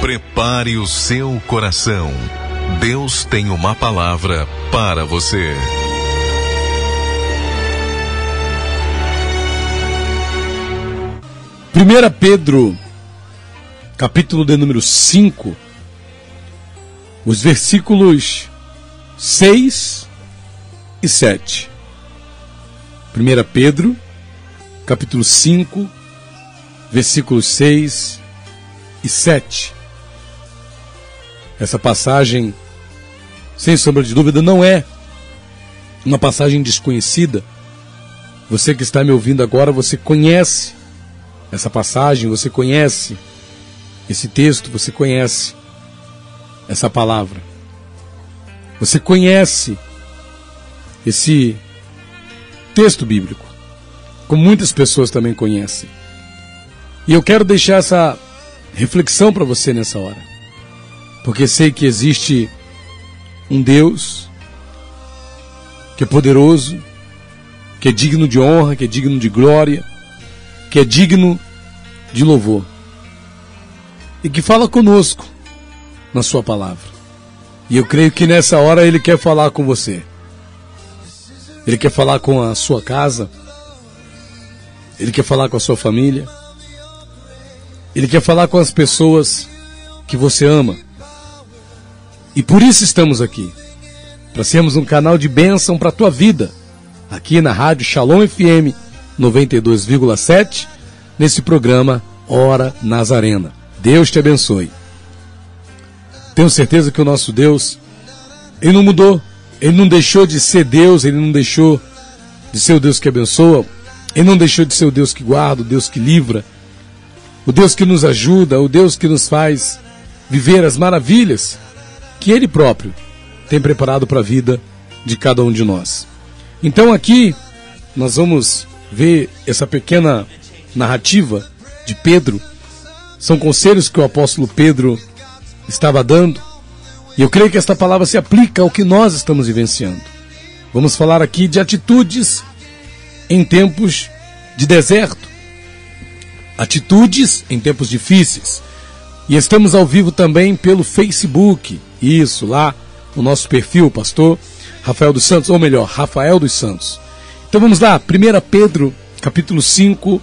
Prepare o seu coração. Deus tem uma palavra para você. Primeira Pedro, capítulo de número 5, os versículos 6 e 7. 1 Pedro, capítulo 5, versículos 6 e 7. Essa passagem, sem sombra de dúvida, não é uma passagem desconhecida. Você que está me ouvindo agora, você conhece essa passagem, você conhece esse texto, você conhece essa palavra. Você conhece esse texto bíblico, como muitas pessoas também conhecem. E eu quero deixar essa reflexão para você nessa hora, porque sei que existe um Deus que é poderoso, que é digno de honra, que é digno de glória, que é digno de louvor e que fala conosco na Sua palavra. E eu creio que nessa hora Ele quer falar com você. Ele quer falar com a sua casa. Ele quer falar com a sua família. Ele quer falar com as pessoas que você ama. E por isso estamos aqui. Para sermos um canal de bênção para a tua vida. Aqui na Rádio Shalom FM 92,7, nesse programa Hora Nazarena. Deus te abençoe. Tenho certeza que o nosso Deus, Ele não mudou. Ele não deixou de ser Deus, Ele não deixou de ser o Deus que abençoa. Ele não deixou de ser o Deus que guarda, o Deus que livra, o Deus que nos ajuda, o Deus que nos faz viver as maravilhas que Ele próprio tem preparado para a vida de cada um de nós. Então aqui nós vamos ver essa pequena narrativa de Pedro. São conselhos que o apóstolo Pedro estava dando. E eu creio que esta palavra se aplica ao que nós estamos vivenciando. Vamos falar aqui de atitudes em tempos de deserto. Atitudes em tempos difíceis. E estamos ao vivo também pelo Facebook. Isso, lá no nosso perfil, pastor Rafael dos Santos, ou melhor, Rafael dos Santos. Então vamos lá, 1 Pedro, capítulo 5,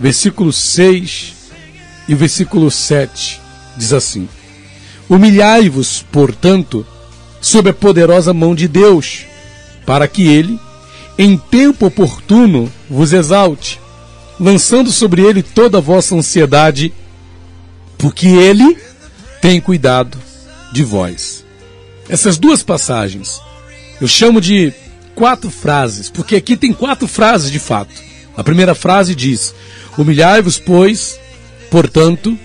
versículo 6 e versículo 7. Diz assim: Humilhai-vos, portanto, sob a poderosa mão de Deus, para que ele, em tempo oportuno, vos exalte, lançando sobre ele toda a vossa ansiedade, porque ele tem cuidado de vós. Essas duas passagens eu chamo de quatro frases, porque aqui tem quatro frases de fato. A primeira frase diz: Humilhai-vos, pois, portanto,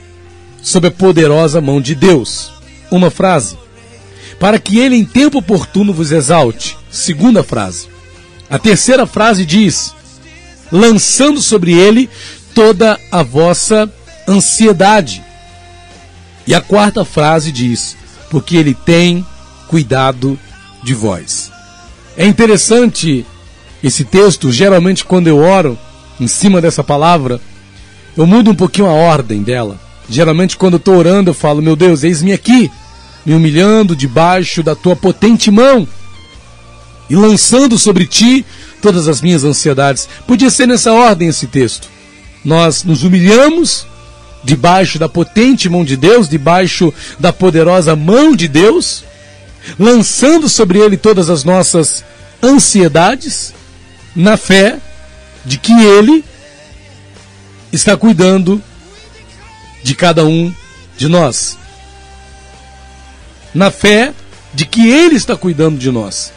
sob a poderosa mão de Deus uma frase. Para que ele em tempo oportuno vos exalte. Segunda frase. A terceira frase diz: lançando sobre ele toda a vossa ansiedade. E a quarta frase diz: porque ele tem cuidado de vós. É interessante esse texto, geralmente quando eu oro em cima dessa palavra, eu mudo um pouquinho a ordem dela. Geralmente, quando eu estou orando, eu falo: Meu Deus, eis-me aqui, me humilhando debaixo da tua potente mão e lançando sobre ti todas as minhas ansiedades. Podia ser nessa ordem esse texto. Nós nos humilhamos debaixo da potente mão de Deus, debaixo da poderosa mão de Deus, lançando sobre ele todas as nossas ansiedades, na fé de que ele está cuidando de cada um de nós. Na fé de que Ele está cuidando de nós.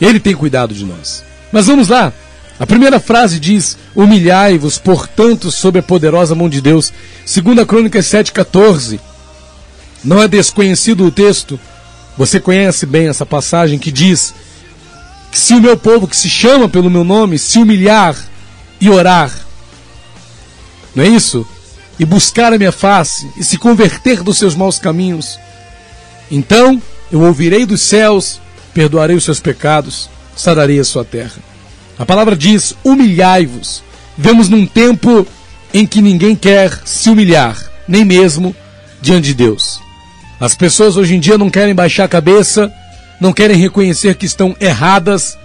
Ele tem cuidado de nós. Mas vamos lá. A primeira frase diz: Humilhai-vos, portanto, sob a poderosa mão de Deus. Segunda Crônicas 7,14. Não é desconhecido o texto. Você conhece bem essa passagem que diz que se o meu povo que se chama pelo meu nome se humilhar e orar, não é isso? e buscar a minha face e se converter dos seus maus caminhos, então eu ouvirei dos céus, perdoarei os seus pecados, sararei a sua terra. A palavra diz: humilhai-vos. Vemos num tempo em que ninguém quer se humilhar, nem mesmo diante de Deus. As pessoas hoje em dia não querem baixar a cabeça, não querem reconhecer que estão erradas,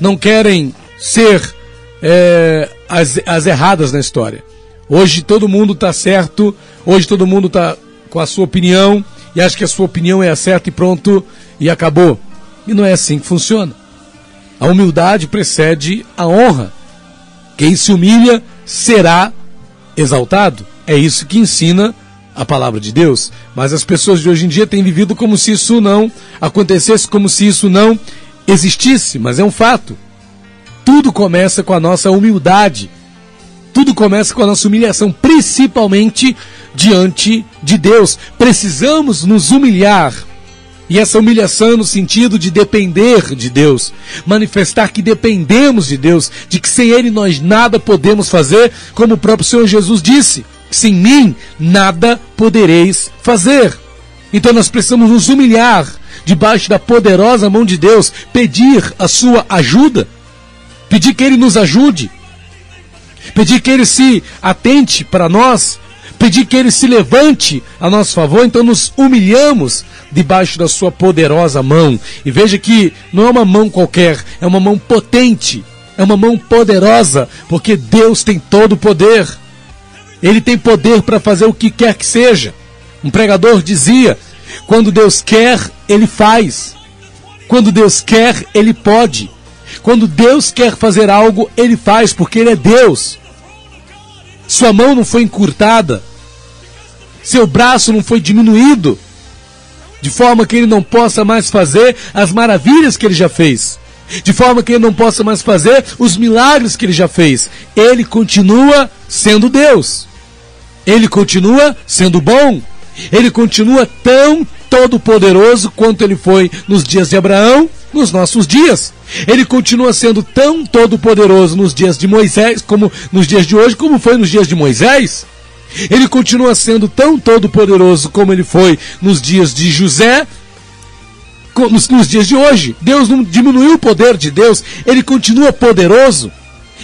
não querem ser é, as, as erradas na história. Hoje todo mundo está certo, hoje todo mundo está com a sua opinião e acha que a sua opinião é a certa e pronto e acabou. E não é assim que funciona. A humildade precede a honra. Quem se humilha será exaltado. É isso que ensina a palavra de Deus. Mas as pessoas de hoje em dia têm vivido como se isso não acontecesse, como se isso não existisse. Mas é um fato. Tudo começa com a nossa humildade. Tudo começa com a nossa humilhação, principalmente diante de Deus. Precisamos nos humilhar. E essa humilhação no sentido de depender de Deus, manifestar que dependemos de Deus, de que sem Ele nós nada podemos fazer, como o próprio Senhor Jesus disse: sem mim nada podereis fazer. Então nós precisamos nos humilhar debaixo da poderosa mão de Deus, pedir a sua ajuda, pedir que Ele nos ajude, pedir que Ele se atente para nós, pedir que Ele se levante a nosso favor, então nos humilhamos debaixo da Sua poderosa mão. E veja que não é uma mão qualquer, é uma mão potente, é uma mão poderosa, porque Deus tem todo o poder. Ele tem poder para fazer o que quer que seja. Um pregador dizia: quando Deus quer, Ele faz. Quando Deus quer, Ele pode. Quando Deus quer fazer algo, Ele faz, porque Ele é Deus. Sua mão não foi encurtada, seu braço não foi diminuído, de forma que ele não possa mais fazer as maravilhas que ele já fez, de forma que ele não possa mais fazer os milagres que ele já fez. Ele continua sendo Deus, ele continua sendo bom, ele continua tão todo-poderoso quanto ele foi nos dias de Abraão, nos nossos dias. Ele continua sendo tão todo-poderoso nos dias de Moisés, como nos dias de hoje, como foi nos dias de Moisés. Ele continua sendo tão todo-poderoso como ele foi nos dias de José, nos, nos dias de hoje. Deus não diminuiu o poder de Deus, ele continua poderoso.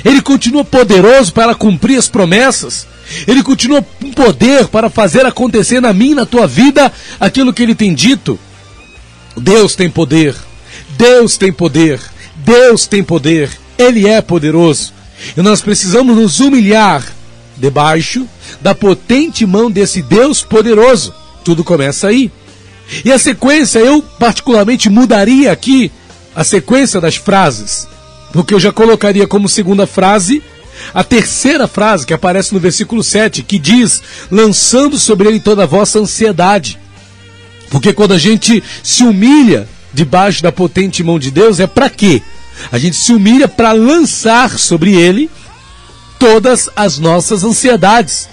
Ele continua poderoso para cumprir as promessas. Ele continua com poder para fazer acontecer na minha na tua vida aquilo que ele tem dito. Deus tem poder. Deus tem poder. Deus tem poder. Ele é poderoso. E nós precisamos nos humilhar debaixo da potente mão desse Deus poderoso. Tudo começa aí. E a sequência, eu particularmente mudaria aqui a sequência das frases, porque eu já colocaria como segunda frase a terceira frase que aparece no versículo 7, que diz: lançando sobre ele toda a vossa ansiedade. Porque quando a gente se humilha debaixo da potente mão de Deus, é para quê? A gente se humilha para lançar sobre ele todas as nossas ansiedades,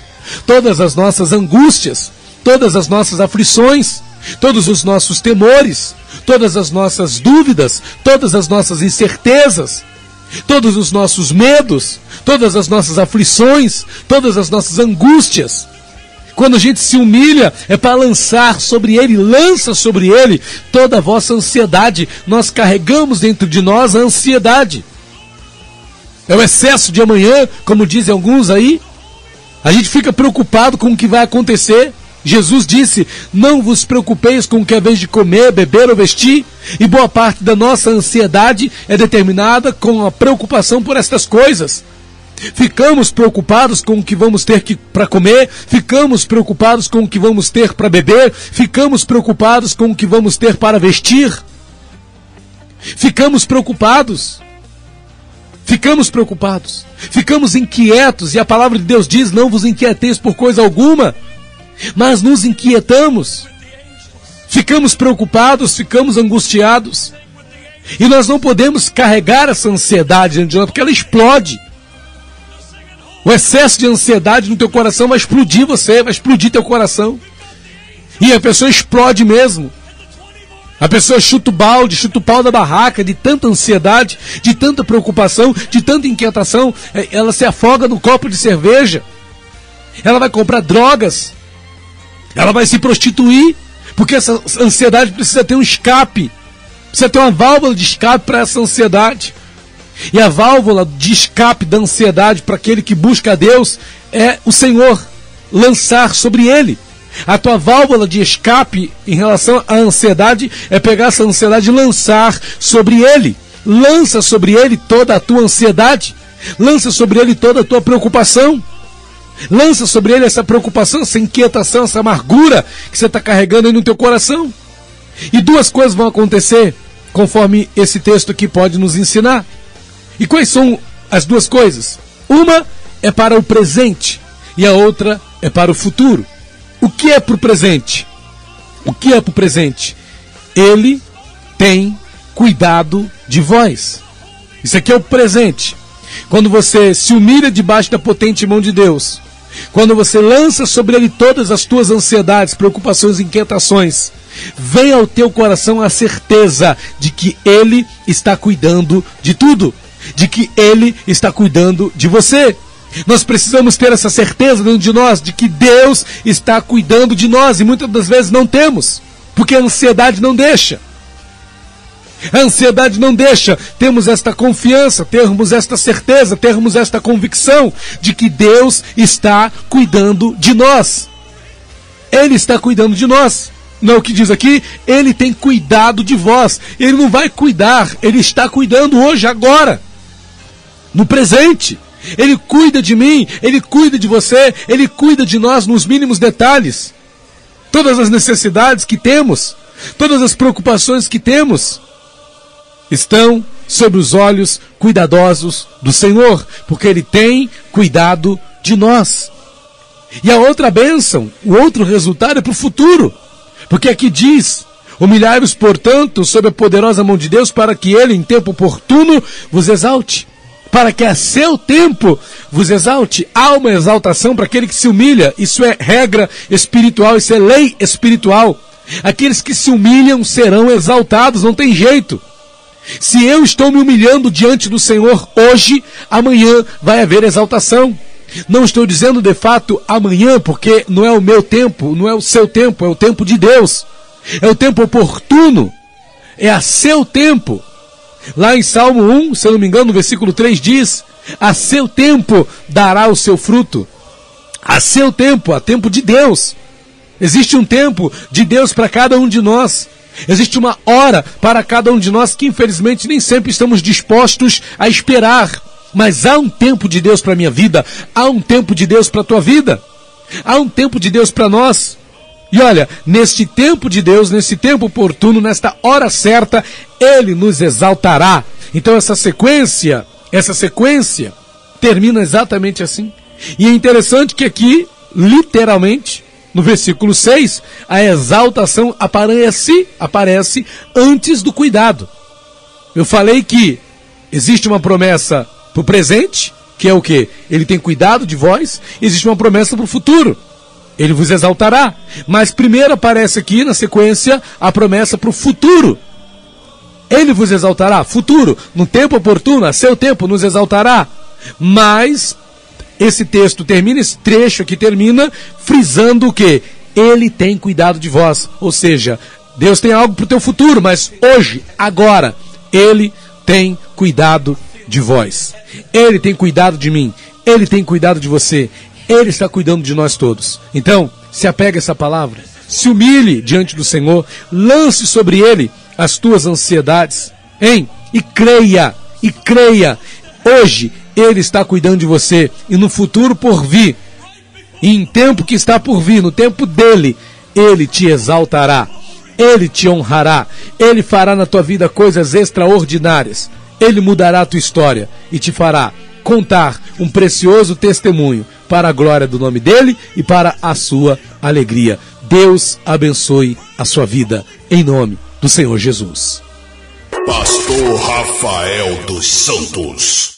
todas as nossas angústias, todas as nossas aflições, todos os nossos temores, todas as nossas dúvidas, todas as nossas incertezas, todos os nossos medos, todas as nossas aflições, todas as nossas angústias. Quando a gente se humilha, é para lançar sobre ele, lança sobre ele toda a vossa ansiedade. Nós carregamos dentro de nós a ansiedade. É o excesso de amanhã, como dizem alguns aí. A gente fica preocupado com o que vai acontecer. Jesus disse: Não vos preocupeis com o que é vez de comer, beber ou vestir. E boa parte da nossa ansiedade é determinada com a preocupação por estas coisas. Ficamos preocupados com o que vamos ter para comer, ficamos preocupados com o que vamos ter para beber, ficamos preocupados com o que vamos ter para vestir. Ficamos preocupados. Ficamos preocupados, ficamos inquietos, e a palavra de Deus diz: Não vos inquieteis por coisa alguma, mas nos inquietamos. Ficamos preocupados, ficamos angustiados. E nós não podemos carregar essa ansiedade diante de nós, porque ela explode. O excesso de ansiedade no teu coração vai explodir você, vai explodir teu coração. E a pessoa explode mesmo. A pessoa chuta o balde, chuta o pau da barraca de tanta ansiedade, de tanta preocupação, de tanta inquietação. É, ela se afoga no copo de cerveja. Ela vai comprar drogas. Ela vai se prostituir. Porque essa ansiedade precisa ter um escape. Precisa ter uma válvula de escape para essa ansiedade. E a válvula de escape da ansiedade para aquele que busca a Deus é o Senhor. lançar sobre ele. A tua válvula de escape em relação à ansiedade é pegar essa ansiedade e lançar sobre ele. Lança sobre ele toda a tua ansiedade. Lança sobre ele toda a tua preocupação. Lança sobre ele essa preocupação, essa inquietação, essa amargura que você está carregando aí no teu coração. E duas coisas vão acontecer conforme esse texto aqui pode nos ensinar. E quais são as duas coisas? Uma é para o presente e a outra é para o futuro. O que é para o presente? O que é para o presente? Ele tem cuidado de vós. Isso aqui é o presente. Quando você se humilha debaixo da potente mão de Deus, quando você lança sobre ele todas as tuas ansiedades, preocupações, inquietações, vem ao teu coração a certeza de que ele está cuidando de tudo, de que ele está cuidando de você. Nós precisamos ter essa certeza dentro de nós de que Deus está cuidando de nós e muitas das vezes não temos, porque a ansiedade não deixa. A ansiedade não deixa termos esta confiança, termos esta certeza, termos esta convicção de que Deus está cuidando de nós. Ele está cuidando de nós. Não é o que diz aqui? Ele tem cuidado de vós. Ele não vai cuidar, ele está cuidando hoje, agora. No presente. Ele cuida de mim, ele cuida de você, ele cuida de nós nos mínimos detalhes. Todas as necessidades que temos, todas as preocupações que temos, estão sob os olhos cuidadosos do Senhor, porque Ele tem cuidado de nós. E a outra bênção, o outro resultado é para o futuro, porque aqui diz: Humilhai-vos, portanto, sob a poderosa mão de Deus, para que Ele, em tempo oportuno, vos exalte. Para que a seu tempo vos exalte. Há uma exaltação para aquele que se humilha. Isso é regra espiritual, isso é lei espiritual. Aqueles que se humilham serão exaltados, não tem jeito. Se eu estou me humilhando diante do Senhor hoje, amanhã vai haver exaltação. Não estou dizendo de fato amanhã, porque não é o meu tempo, não é o seu tempo, é o tempo de Deus. É o tempo oportuno. É a seu tempo. Lá em Salmo 1, se eu não me engano, no versículo 3 diz: A seu tempo dará o seu fruto. A seu tempo, a tempo de Deus. Existe um tempo de Deus para cada um de nós. Existe uma hora para cada um de nós que infelizmente nem sempre estamos dispostos a esperar. Mas há um tempo de Deus para a minha vida, há um tempo de Deus para a tua vida, há um tempo de Deus para nós. E olha, neste tempo de Deus, nesse tempo oportuno, nesta hora certa, Ele nos exaltará. Então essa sequência, essa sequência, termina exatamente assim. E é interessante que aqui, literalmente, no versículo 6, a exaltação aparece, aparece antes do cuidado. Eu falei que existe uma promessa para o presente, que é o que? Ele tem cuidado de vós, existe uma promessa para o futuro. Ele vos exaltará. Mas primeiro aparece aqui na sequência a promessa para o futuro. Ele vos exaltará, futuro, no tempo oportuno, a seu tempo nos exaltará. Mas esse texto termina, esse trecho aqui termina frisando o que? Ele tem cuidado de vós. Ou seja, Deus tem algo para o teu futuro, mas hoje, agora, Ele tem cuidado de vós. Ele tem cuidado de mim. Ele tem cuidado de você. Ele está cuidando de nós todos. Então, se apega a essa palavra. Se humilhe diante do Senhor. Lance sobre Ele as tuas ansiedades. Hein? E creia. E creia. Hoje ele está cuidando de você e no futuro por vir, e em tempo que está por vir, no tempo dele, ele te exaltará, ele te honrará, ele fará na tua vida coisas extraordinárias, ele mudará a tua história e te fará contar um precioso testemunho para a glória do nome dele e para a sua alegria. Deus abençoe a sua vida em nome do Senhor Jesus. Pastor Rafael dos Santos.